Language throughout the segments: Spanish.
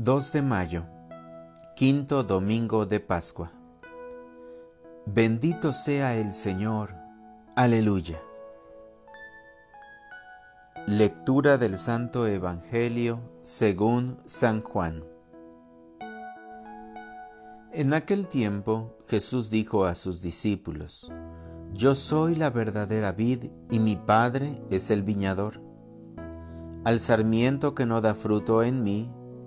2 de mayo, quinto domingo de Pascua. Bendito sea el Señor. Aleluya. Lectura del Santo Evangelio según San Juan. En aquel tiempo Jesús dijo a sus discípulos, Yo soy la verdadera vid y mi Padre es el viñador. Al sarmiento que no da fruto en mí,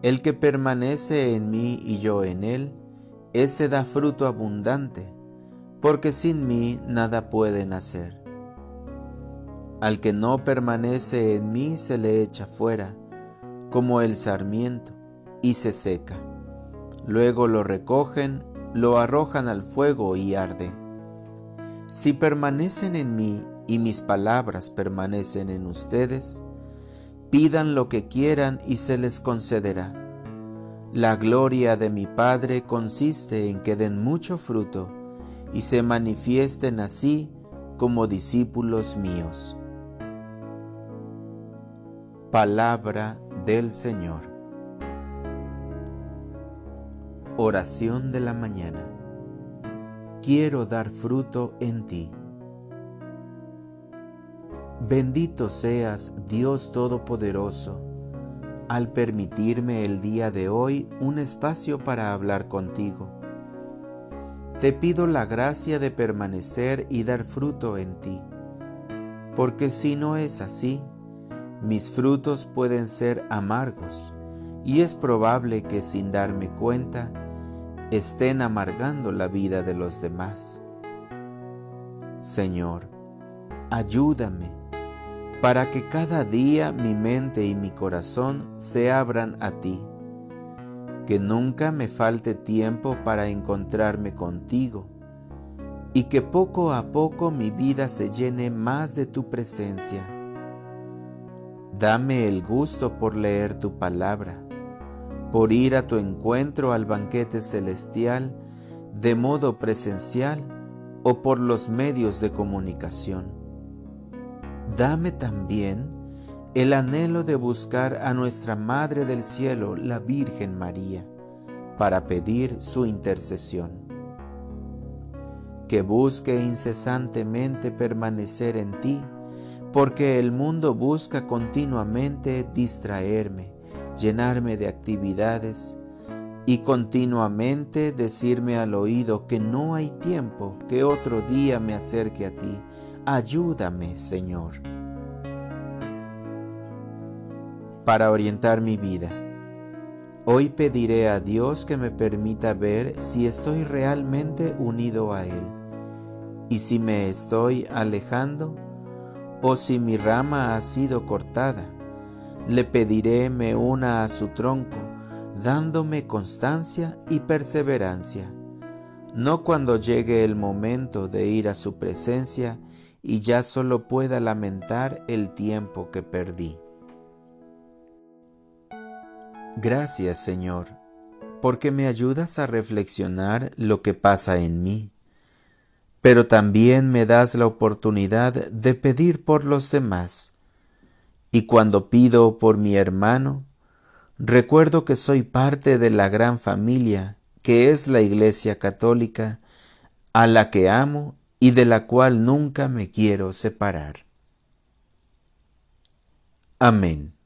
El que permanece en mí y yo en él, ese da fruto abundante, porque sin mí nada pueden hacer. Al que no permanece en mí se le echa fuera, como el sarmiento, y se seca. Luego lo recogen, lo arrojan al fuego y arde. Si permanecen en mí y mis palabras permanecen en ustedes, Pidan lo que quieran y se les concederá. La gloria de mi Padre consiste en que den mucho fruto y se manifiesten así como discípulos míos. Palabra del Señor. Oración de la mañana. Quiero dar fruto en ti. Bendito seas, Dios Todopoderoso, al permitirme el día de hoy un espacio para hablar contigo. Te pido la gracia de permanecer y dar fruto en ti, porque si no es así, mis frutos pueden ser amargos y es probable que sin darme cuenta estén amargando la vida de los demás. Señor, ayúdame para que cada día mi mente y mi corazón se abran a ti, que nunca me falte tiempo para encontrarme contigo y que poco a poco mi vida se llene más de tu presencia. Dame el gusto por leer tu palabra, por ir a tu encuentro al banquete celestial de modo presencial o por los medios de comunicación dame también el anhelo de buscar a nuestra Madre del Cielo, la Virgen María, para pedir su intercesión. Que busque incesantemente permanecer en ti, porque el mundo busca continuamente distraerme, llenarme de actividades y continuamente decirme al oído que no hay tiempo, que otro día me acerque a ti Ayúdame, Señor, para orientar mi vida. Hoy pediré a Dios que me permita ver si estoy realmente unido a Él y si me estoy alejando o si mi rama ha sido cortada. Le pediré me una a su tronco, dándome constancia y perseverancia, no cuando llegue el momento de ir a su presencia y ya solo pueda lamentar el tiempo que perdí. Gracias Señor, porque me ayudas a reflexionar lo que pasa en mí, pero también me das la oportunidad de pedir por los demás. Y cuando pido por mi hermano, recuerdo que soy parte de la gran familia que es la Iglesia Católica, a la que amo y de la cual nunca me quiero separar. Amén.